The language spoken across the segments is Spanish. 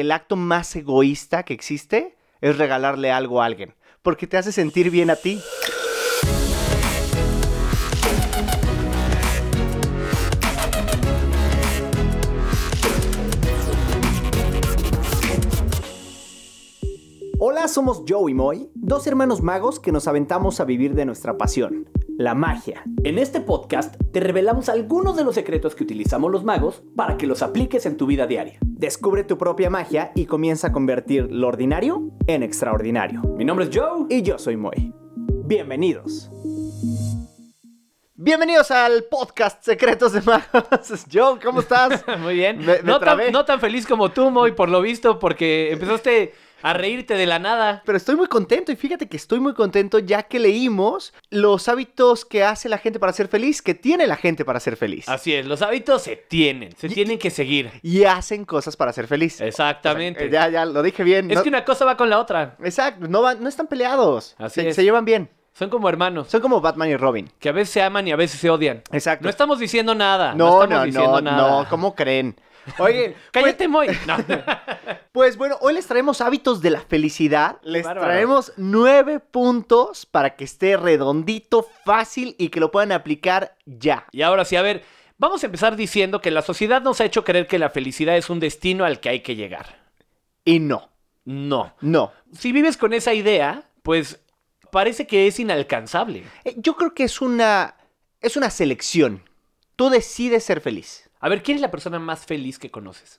el acto más egoísta que existe es regalarle algo a alguien, porque te hace sentir bien a ti. Somos Joe y Moy, dos hermanos magos que nos aventamos a vivir de nuestra pasión, la magia. En este podcast te revelamos algunos de los secretos que utilizamos los magos para que los apliques en tu vida diaria. Descubre tu propia magia y comienza a convertir lo ordinario en extraordinario. Mi nombre es Joe. Y yo soy Moy. Bienvenidos. Bienvenidos al podcast Secretos de Magos. Joe, ¿cómo estás? Muy bien. Me- me no, tan, no tan feliz como tú, Moy, por lo visto, porque empezaste a reírte de la nada. Pero estoy muy contento y fíjate que estoy muy contento ya que leímos los hábitos que hace la gente para ser feliz, que tiene la gente para ser feliz. Así es, los hábitos se tienen, se Y- tienen que seguir. Y hacen cosas para ser feliz. Exactamente. Ya, ya, lo dije bien. Es no- que una cosa va con la otra. Exacto, no, van- no están peleados. Así se, es. se llevan bien. Son como hermanos, Son como Batman y Robin. que a veces se aman y a veces se odian. Exacto. No estamos diciendo nada. No, estamos no, diciendo no, nada. no, ¿cómo creen? Oye, Cállate, Moy. No. Pues bueno, hoy les traemos hábitos de la felicidad. Les bárbaro. traemos nueve puntos para que esté redondito, fácil y que lo puedan aplicar ya. Y ahora sí, a ver, vamos a empezar diciendo que la sociedad nos ha hecho creer que la felicidad es un destino al que hay que llegar. Y no, No. no. Si vives con esa idea, pues parece que es inalcanzable. Eh, Yo creo que es una, es una selección. Tú decides ser feliz. A ver, ¿quién es la persona más feliz que conoces?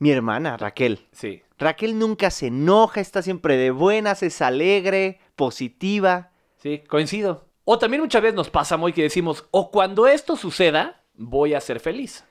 Mi hermana, Raquel. Sí. Raquel nunca se enoja, está siempre de buenas, es alegre, positiva. Sí, coincido. O también muchas veces nos pasa, muy que decimos, o cuando esto suceda, voy a ser feliz.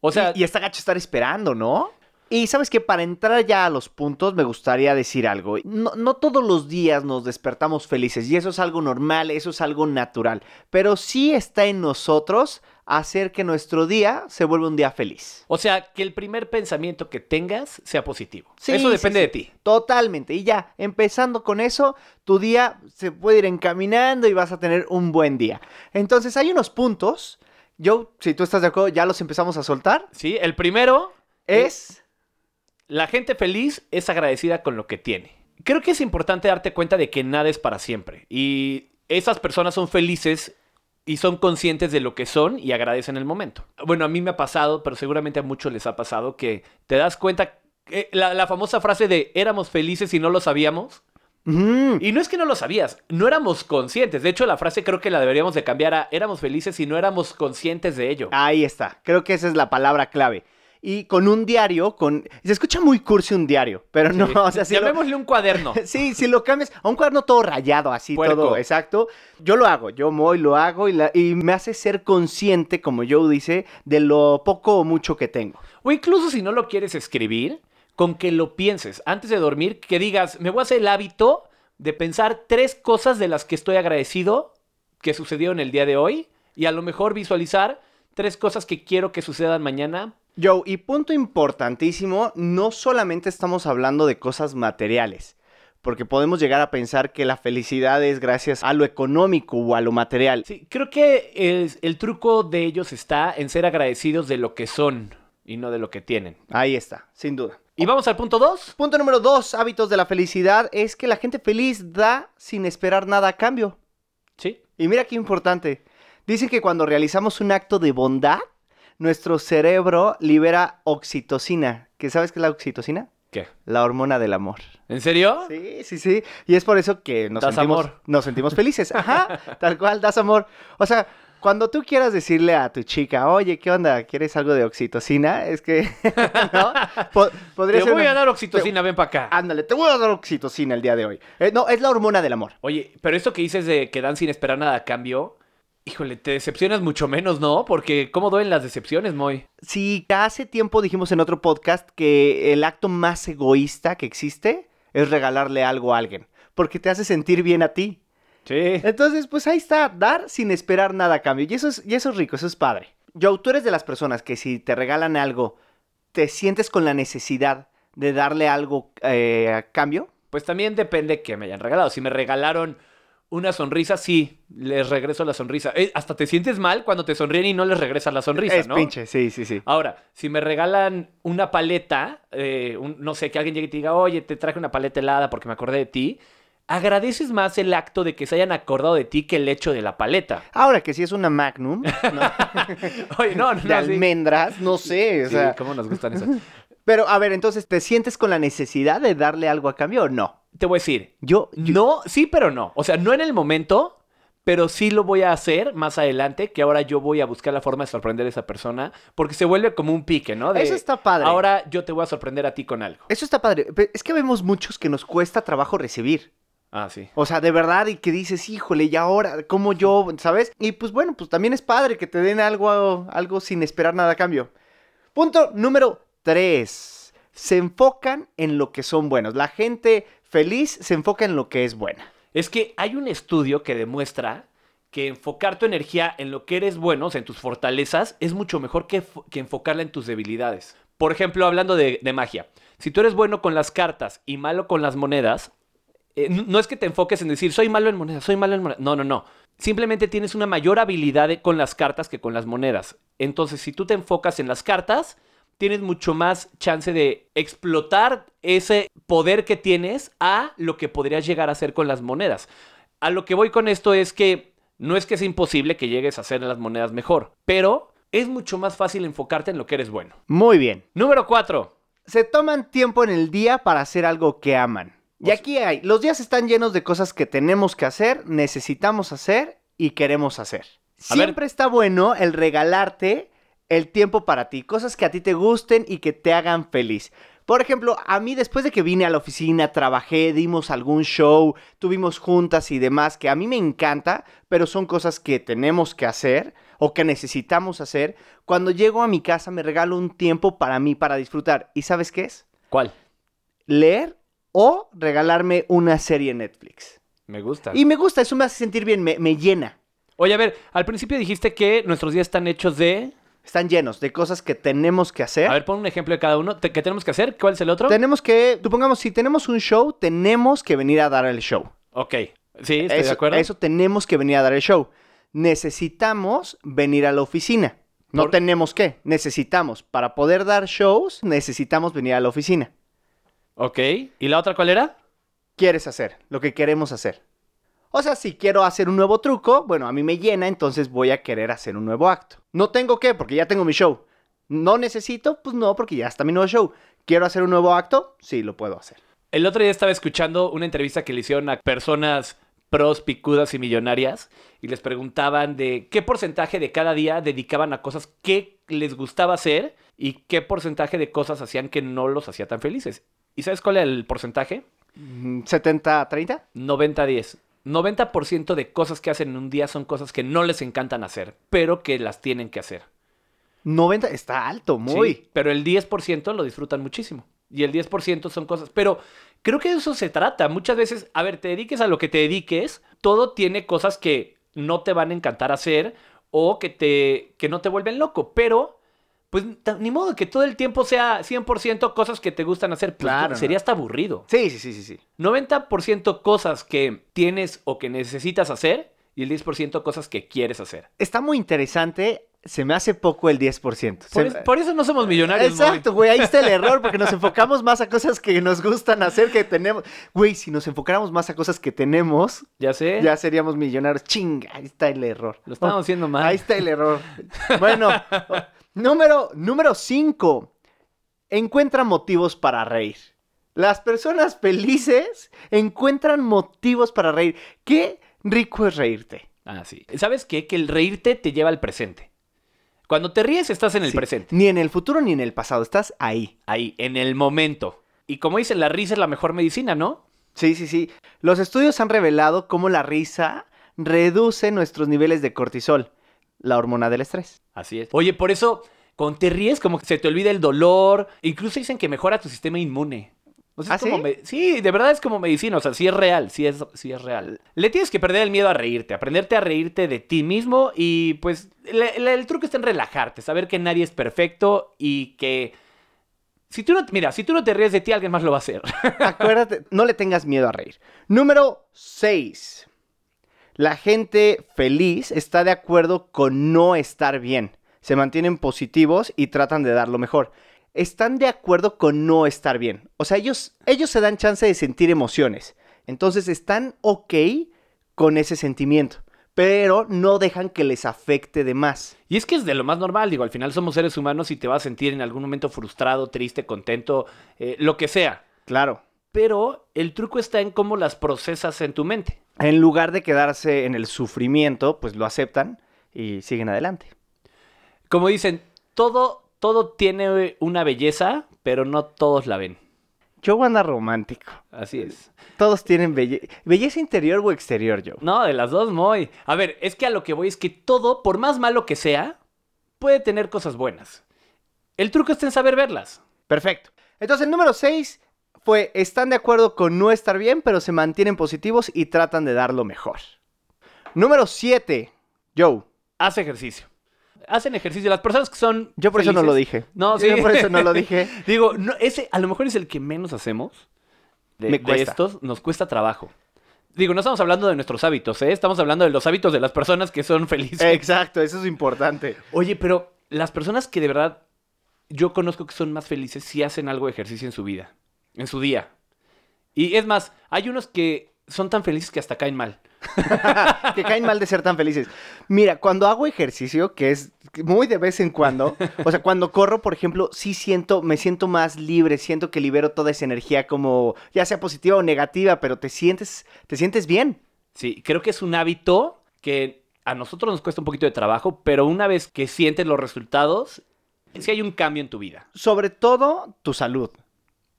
O sea, y, y está gacho estar esperando, ¿no? Y sabes que para entrar ya a los puntos me gustaría decir algo. No, no todos los días nos despertamos felices y eso es algo normal, eso es algo natural. Pero sí está en nosotros hacer que nuestro día se vuelva un día feliz. o sea, que el primer pensamiento que tengas sea positivo. Sí, Eso depende sí. de ti. Totalmente. Y ya, empezando con eso, tu día se puede ir encaminando y vas a tener un buen día. Entonces hay unos puntos. Yo, si tú estás de acuerdo, ya los empezamos a soltar. Sí, el primero Es... La gente feliz es agradecida con lo que tiene. Creo que es importante darte cuenta de que nada es para siempre. Y esas personas son felices y son conscientes de lo que son y agradecen el momento. Bueno, a mí me ha pasado, pero seguramente a muchos les ha pasado, que te das cuenta, eh, la, la famosa frase de éramos felices y no lo sabíamos. Y no es que no lo sabías, no éramos conscientes. De hecho, la frase creo que la deberíamos de cambiar a éramos felices y no éramos conscientes de ello. Ahí está. Creo que esa es la palabra clave. Y con un diario, con... Se escucha muy cursi un diario, pero no, Sí. o sea, si lo... Llamémosle un cuaderno. Sí, si lo cambias a un cuaderno todo rayado, así Puerco. todo, exacto. Yo lo hago, yo muy lo hago y, la- y me hace ser consciente, como Joe dice, de lo poco o mucho que tengo. O incluso si no lo quieres escribir, con que lo pienses antes de dormir, que digas, me voy a hacer el hábito de pensar tres cosas de las que estoy agradecido que sucedieron el día de hoy y a lo mejor visualizar tres cosas que quiero que sucedan mañana. Joe, y punto importantísimo, no solamente estamos hablando de cosas materiales, porque podemos llegar a pensar que la felicidad es gracias a lo económico o a lo material. Sí, creo que el, el truco de ellos está en ser agradecidos de lo que son y no de lo que tienen. Ahí está, sin duda. Y vamos al punto dos. Punto número dos, hábitos de la felicidad, es que la gente feliz da sin esperar nada a cambio. Sí. Y mira qué importante. Dicen que cuando realizamos un acto de bondad, nuestro cerebro libera oxitocina. ¿Qué sabes qué es la oxitocina? ¿Qué? La hormona del amor. ¿En serio? Sí, sí, sí. Y es por eso que nos, Das sentimos, amor. nos sentimos felices. Ajá, tal cual, das amor. O sea, cuando tú quieras decirle a tu chica, oye, ¿qué onda? ¿Quieres algo de oxitocina? Es que, ¿no? Po- podría Te ser voy una- a dar oxitocina, ven para acá. Ándale, te voy a dar oxitocina el día de hoy. Eh, no, es la hormona del amor. Oye, pero esto que dices de que dan sin esperar nada a cambio, híjole, te decepcionas mucho menos, ¿no? Porque ¿cómo duelen las decepciones, Moy? Sí, hace tiempo dijimos en otro podcast que el acto más egoísta que existe es regalarle algo a alguien, porque te hace sentir bien a ti. Sí. Entonces, pues ahí está, dar sin esperar nada a cambio. Y eso es, y eso es rico, eso es padre. Joe, tú eres de las personas que si te regalan algo, te sientes con la necesidad de darle algo eh, a cambio. Pues también depende que me hayan regalado. Si me regalaron Una sonrisa, sí, les regreso la sonrisa. Eh, hasta te sientes mal cuando te sonríen y no les regresas la sonrisa, es ¿no? pinche, sí, sí, sí. Ahora, si me regalan una paleta, eh, un- no sé, que alguien llegue y te diga, oye, te traje una paleta helada porque me acordé de ti, agradeces más el acto de que se hayan acordado de ti que el hecho de la paleta. Ahora que si es una Magnum, ¿no? Oye, no, no, de no, sí. almendras, no sé, o Sí, sea. ¿cómo nos gustan esas? Pero a ver, entonces, ¿te sientes con la necesidad de darle algo a cambio o no? Te voy a decir, Yo, yo- no, sí, pero no. O sea, no en el momento, pero sí lo voy a hacer más adelante, que ahora yo voy a buscar la forma de sorprender a esa persona, porque se vuelve como un pique, ¿no? De, Eso está padre. Ahora yo te voy a sorprender a ti con algo. Eso está padre. Pero Es que vemos muchos que nos cuesta trabajo recibir. Ah, sí. O sea, de verdad, y que dices, híjole, y ahora, ¿cómo yo? ¿Sabes? Y pues bueno, pues también es padre que te den algo, algo sin esperar nada a cambio. Punto número tres. Se enfocan en lo que son buenos. La gente feliz se enfoca en lo que es buena. Es que hay un estudio que demuestra que enfocar tu energía en lo que eres bueno, o sea, en tus fortalezas, es mucho mejor que, que enfocarla en tus debilidades. Por ejemplo, hablando de, de magia, si tú eres bueno con las cartas y malo con las monedas, eh, no es que te enfoques en decir, soy malo en monedas, soy malo en monedas. No, no, no. Simplemente tienes una mayor habilidad con las cartas que con las monedas. Entonces, si tú te enfocas en las cartas, tienes mucho más chance de explotar ese poder que tienes a lo que podrías llegar a hacer con las monedas. A lo que voy con esto es que no es que sea imposible que llegues a hacer las monedas mejor, pero es mucho más fácil enfocarte en lo que eres bueno. Muy bien. Número 4. Se toman tiempo en el día para hacer algo que aman. Y aquí hay, los días están llenos de cosas que tenemos que hacer, necesitamos hacer y queremos hacer. Siempre está bueno el regalarte el tiempo para ti, cosas que a ti te gusten y que te hagan feliz. Por ejemplo, a mí después de que vine a la oficina, trabajé, dimos algún show, tuvimos juntas y demás, que a mí me encanta, pero son cosas que tenemos que hacer o que necesitamos hacer. Cuando llego a mi casa me regalo un tiempo para mí, para disfrutar. ¿Y sabes qué es? ¿Cuál? Leer o regalarme una serie en Netflix. Me gusta. Y me gusta, eso me hace sentir bien, me, me llena. Oye, a ver, al principio dijiste que nuestros días están hechos de... Están llenos de cosas que tenemos que hacer. A ver, pon un ejemplo de cada uno. ¿Qué tenemos que hacer? ¿Cuál es el otro? Tenemos que, supongamos, si tenemos un show, tenemos que venir a dar el show. Ok. Sí, estoy eso, de acuerdo. eso tenemos que venir a dar el show. Necesitamos venir a la oficina. No Por- tenemos que, necesitamos. Para poder dar shows, necesitamos venir a la oficina. Ok. ¿Y la otra cuál era? Quieres hacer, lo que queremos hacer. O sea, si quiero hacer un nuevo truco, bueno, a mí me llena, entonces voy a querer hacer un nuevo acto. No tengo que, porque ya tengo mi show. No necesito, pues no, porque ya está mi nuevo show. ¿Quiero hacer un nuevo acto? Sí, lo puedo hacer. El otro día estaba escuchando una entrevista que le hicieron a personas pros, picudas y millonarias y les preguntaban de qué porcentaje de cada día dedicaban a cosas que les gustaba hacer y qué porcentaje de cosas hacían que no los hacía tan felices. ¿Y sabes cuál es el porcentaje? Mm, ¿70-30? 90-10. 90% de cosas que hacen en un día son cosas que no les encantan hacer, pero que las tienen que hacer. 90, está alto, muy. Sí, pero el 10% lo disfrutan muchísimo. Y el 10% son cosas. Pero creo que de eso se trata. Muchas veces, a ver, te dediques a lo que te dediques, todo tiene cosas que no te van a encantar hacer o que, te, que no te vuelven loco. Pero, pues ni modo que todo el tiempo sea 100% cosas que te gustan hacer. Pues, Claro, Sería hasta aburrido. Sí, sí, sí, sí, sí. 90% cosas que tienes o que necesitas hacer y el 10% cosas que quieres hacer. Está muy interesante. Se me hace poco el 10%. Por, es- por eso no somos millonarios. Exacto, güey, ahí está el error, porque nos enfocamos más a cosas que nos gustan hacer, que tenemos. Güey, si nos enfocáramos más a cosas que tenemos, Ya sé. ya seríamos millonarios. Chinga, ahí está el error. Lo estamos haciendo mal. Ahí está el error. Bueno, número, número 5. Encuentra motivos para reír. Las personas felices encuentran motivos para reír. Qué rico es reírte. Ah, sí. ¿Sabes qué? Que el reírte te lleva al presente. Cuando te ríes, estás en el Sí, presente. Ni en el futuro ni en el pasado, estás ahí. Ahí, en el momento. Y como dicen, la risa es la mejor medicina, ¿no? Sí, sí, sí. Los estudios han revelado cómo la risa reduce nuestros niveles de cortisol, la hormona del estrés. Así es. Oye, por eso, cuando te ríes, como que se te olvida el dolor. Incluso dicen que mejora tu sistema inmune. O sea, es ¿Ah, como sí? me- sí, de verdad es como medicina. O sea, sí es real, sí es, sí es real. Le tienes que perder el miedo a reírte, aprenderte a reírte de ti mismo. Y pues, le- le- el truco está en relajarte, saber que nadie es perfecto y que. Si tú no, mira, si tú no te ríes de ti, alguien más lo va a hacer. Acuérdate, no le tengas miedo a reír. Número 6. La gente feliz está de acuerdo con no estar bien. Se mantienen positivos y tratan de dar lo mejor. Están de acuerdo con no estar bien. O sea, ellos, ellos se dan chance de sentir emociones. Entonces están ok con ese sentimiento. Pero no dejan que les afecte de más. Y es que es de lo más normal, digo, al final somos seres humanos y te vas a sentir en algún momento frustrado, triste, contento, eh, lo que sea. Claro. Pero el truco está en cómo las procesas en tu mente. En lugar de quedarse en el sufrimiento, pues lo aceptan y siguen adelante. Como dicen, todo, todo tiene una belleza, pero no todos la ven. Joe anda romántico. Así es. Todos tienen belle- belleza interior o exterior, Joe. No, de las dos, muy. A ver, es que a lo que voy es que todo, por más malo que sea, puede tener cosas buenas. El truco está en saber verlas. Perfecto. Entonces, el número 6 fue, están de acuerdo con no estar bien, pero se mantienen positivos y tratan de dar lo mejor. Número 7, Joe. Haz ejercicio. Hacen ejercicio. Las personas que son. Yo por eso no lo dije. No, sí. Yo por eso no lo dije. Digo, no, ese a lo mejor es el que menos hacemos. De, Me de estos, nos cuesta trabajo. Digo, no estamos hablando de nuestros hábitos, ¿eh? Estamos hablando de los hábitos de las personas que son felices. Exacto, eso es importante. Oye, pero las personas que de verdad yo conozco que son más felices sí hacen algo de ejercicio en su vida, en su día. Y es más, hay unos que son tan felices que hasta caen mal. que caen mal de ser tan felices. Mira, cuando hago ejercicio, que es muy de vez en cuando, o sea, cuando corro, por ejemplo, sí siento, me siento más libre, siento que libero toda esa energía como, ya sea positiva o negativa, pero te sientes, te sientes bien. Sí, creo que es un hábito que a nosotros nos cuesta un poquito de trabajo, pero una vez que sientes los resultados, sí hay un cambio en tu vida. Sobre todo tu salud.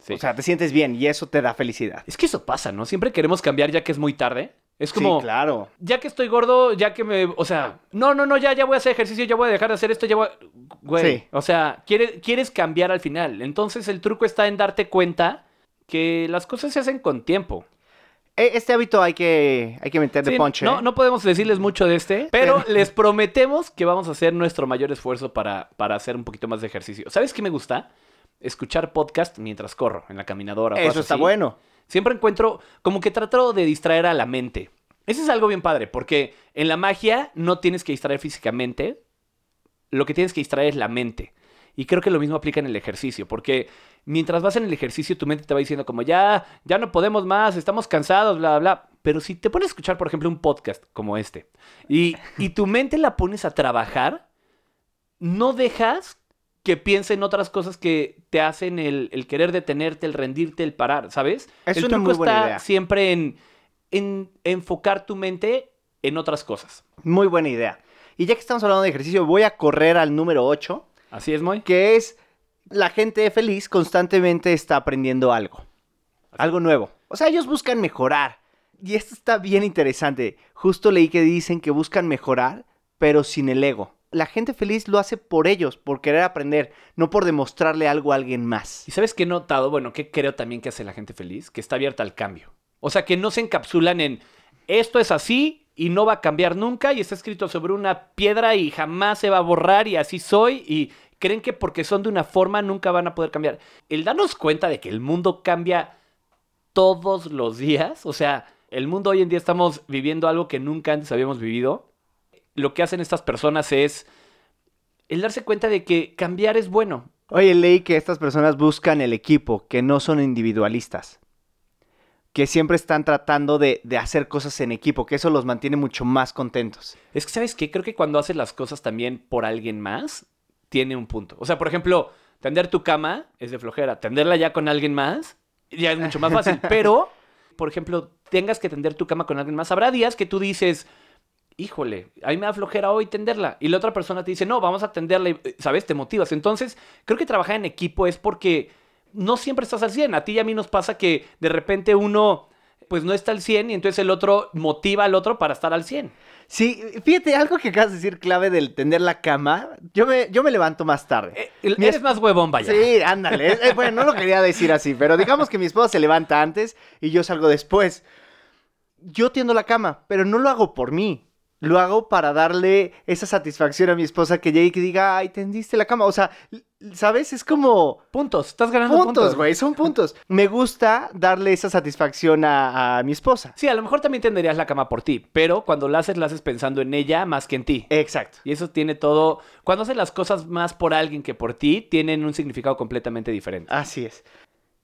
Sí. O sea, te sientes bien y eso te da felicidad. es que eso pasa, ¿no? Siempre queremos cambiar ya que es muy tarde. Es como, Sí, claro. ya que estoy gordo, ya que me, o sea, no, no, no, ya, ya voy a hacer ejercicio, ya voy a dejar de hacer esto, ya voy, a- güey, Sí. o sea, quieres, quieres cambiar al final. Entonces el truco está en darte cuenta que las cosas se hacen con tiempo. E- Este hábito hay que, hay que meter de Sí, ponche. no, ¿eh? no podemos decirles mucho de este, pero les prometemos que vamos a hacer nuestro mayor esfuerzo para, para hacer un poquito más de ejercicio. ¿Sabes qué me gusta? Escuchar podcast mientras corro, en la caminadora. Eso está así. bueno. Siempre encuentro, como que trato de distraer a la mente. Eso es algo bien padre, porque en la magia no tienes que distraer físicamente, lo que tienes que distraer es la mente. Y creo que lo mismo aplica en el ejercicio, porque mientras vas en el ejercicio tu mente te va diciendo como ya, ya no podemos más, estamos cansados, bla, bla, bla. Pero si te pones a escuchar, por ejemplo, un podcast como este, y, y tu mente la pones a trabajar, no dejas que piense en otras cosas que te hacen el, el querer detenerte, el rendirte, el parar, ¿sabes? Es el una truco muy buena está idea. siempre en, en enfocar tu mente en otras cosas. Muy buena idea. Y ya que estamos hablando de ejercicio, voy a correr al número 8, Así es, Moy. que es la gente feliz constantemente está aprendiendo algo. Algo nuevo. O sea, ellos buscan mejorar. Y esto está bien interesante. Justo leí que dicen que buscan mejorar, pero sin el ego. La gente feliz lo hace por ellos, por querer aprender, no por demostrarle algo a alguien más. ¿Y sabes qué he notado? Bueno, que creo también que hace la gente feliz, que está abierta al cambio. O sea, que no se encapsulan en esto es así y no va a cambiar nunca y está escrito sobre una piedra y jamás se va a borrar y así soy y creen que porque son de una forma nunca van a poder cambiar. El darnos cuenta de que el mundo cambia todos los días, o sea, el mundo hoy en día estamos viviendo algo que nunca antes habíamos vivido. Lo que hacen estas personas es el darse cuenta de que cambiar es bueno. Oye, leí que estas personas buscan el equipo, que no son individualistas. Que siempre están tratando de, de hacer cosas en equipo, que eso los mantiene mucho más contentos. Es que, ¿sabes qué? Creo que cuando haces las cosas también por alguien más, tiene un punto. O sea, por ejemplo, tender tu cama es de flojera. Tenderla ya con alguien más, ya es mucho más fácil. Pero, por ejemplo, tengas que tender tu cama con alguien más. Habrá días que tú dices, híjole, a mí me da flojera hoy tenderla. Y la otra persona te dice, no, vamos a tenderla. y, ¿Sabes? Te motivas. Entonces, creo que trabajar en equipo es porque no siempre estás al 100. A ti y a mí nos pasa que de repente uno pues no está al 100 y entonces el otro motiva al otro para estar al 100. Sí, fíjate, algo que acabas de decir clave del tender la cama. Yo me, yo me levanto más tarde. Eh, Mi eres es- más huevón, vaya. Sí, ándale. Eh, bueno, no lo quería decir así, pero digamos que mi esposa se levanta antes y yo salgo después. Yo tiendo la cama, pero no lo hago por mí. Lo hago para darle esa satisfacción a mi esposa que llegue y que diga, ay, tendiste la cama. O sea, ¿sabes? Es como... Puntos, estás ganando puntos. Güey, son puntos. Me gusta darle esa satisfacción a, a mi esposa. Sí, a lo mejor también tenderías la cama por ti, pero cuando la haces, la haces pensando en ella más que en ti. Exacto. Y eso tiene todo. Cuando haces las cosas más por alguien que por ti, tienen un significado completamente diferente. Así es.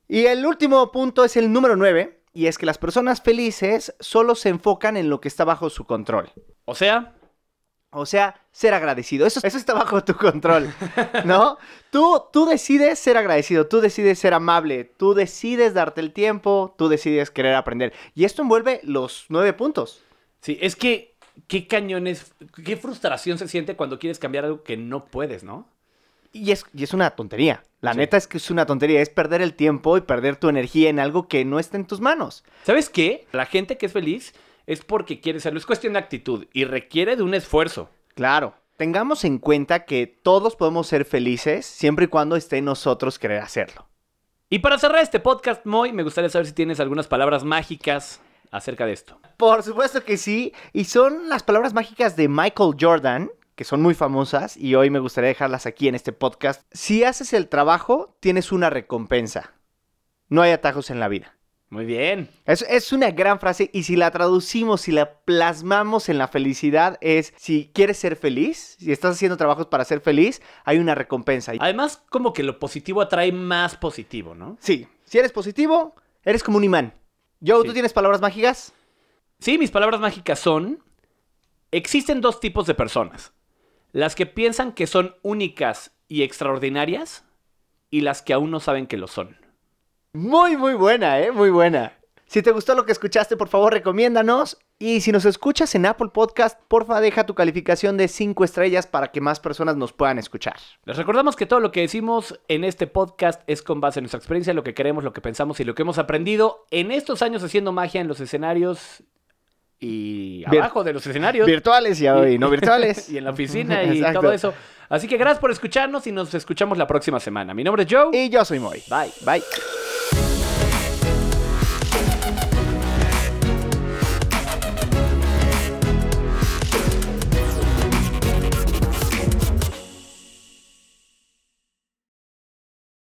Y el último punto es el número 9, y es que las personas felices solo se enfocan en lo que está bajo su control. O sea, O sea, ser agradecido. Eso, eso está bajo tu control, ¿no? Tú, tú decides ser agradecido, tú decides ser amable, tú decides darte el tiempo, tú decides querer aprender. Y esto envuelve los nueve puntos. sí, es que. Qué cañones, qué frustración se siente cuando quieres cambiar algo que no puedes, ¿no? Y es, y es una tontería. La Sí. neta es que es una tontería. Es perder el tiempo y perder tu energía en algo que no está en tus manos. ¿Sabes qué? La gente que es feliz es porque quiere serlo. Es cuestión de actitud y requiere de un esfuerzo. Claro. Tengamos en cuenta que todos podemos ser felices siempre y cuando esté en nosotros querer hacerlo. Y para cerrar este podcast, Moy, me gustaría saber si tienes algunas palabras mágicas acerca de esto. Por supuesto que sí. Y son las palabras mágicas de Michael Jordan, que son muy famosas y hoy me gustaría dejarlas aquí en este podcast. Si haces el trabajo, tienes una recompensa. No hay atajos en la vida. Muy bien. Es, es una gran frase y si la traducimos, si la plasmamos en la felicidad, es si quieres ser feliz, si estás haciendo trabajos para ser feliz, hay una recompensa. Además, como que lo positivo atrae más positivo, ¿no? Sí, si eres positivo, eres como un imán. Joe, Sí. ¿tú tienes palabras mágicas? Sí, mis palabras mágicas son, existen dos tipos de personas. Las que piensan que son únicas y extraordinarias y las que aún no saben que lo son. Muy, muy buena, ¿eh? Muy buena. Si te gustó lo que escuchaste, por favor, recomiéndanos. Y si nos escuchas en Apple Podcast, porfa, deja tu calificación de 5 estrellas para que más personas nos puedan escuchar. Les recordamos que todo lo que decimos en este podcast es con base en nuestra experiencia, lo que queremos, lo que pensamos y lo que hemos aprendido en estos años haciendo magia en los escenarios y Vir- abajo de los escenarios. Virtuales y, y no virtuales. y en la oficina y todo eso. Así que gracias por escucharnos y nos escuchamos la próxima semana. Mi nombre es Joe. Y yo soy Moy. Bye. Bye.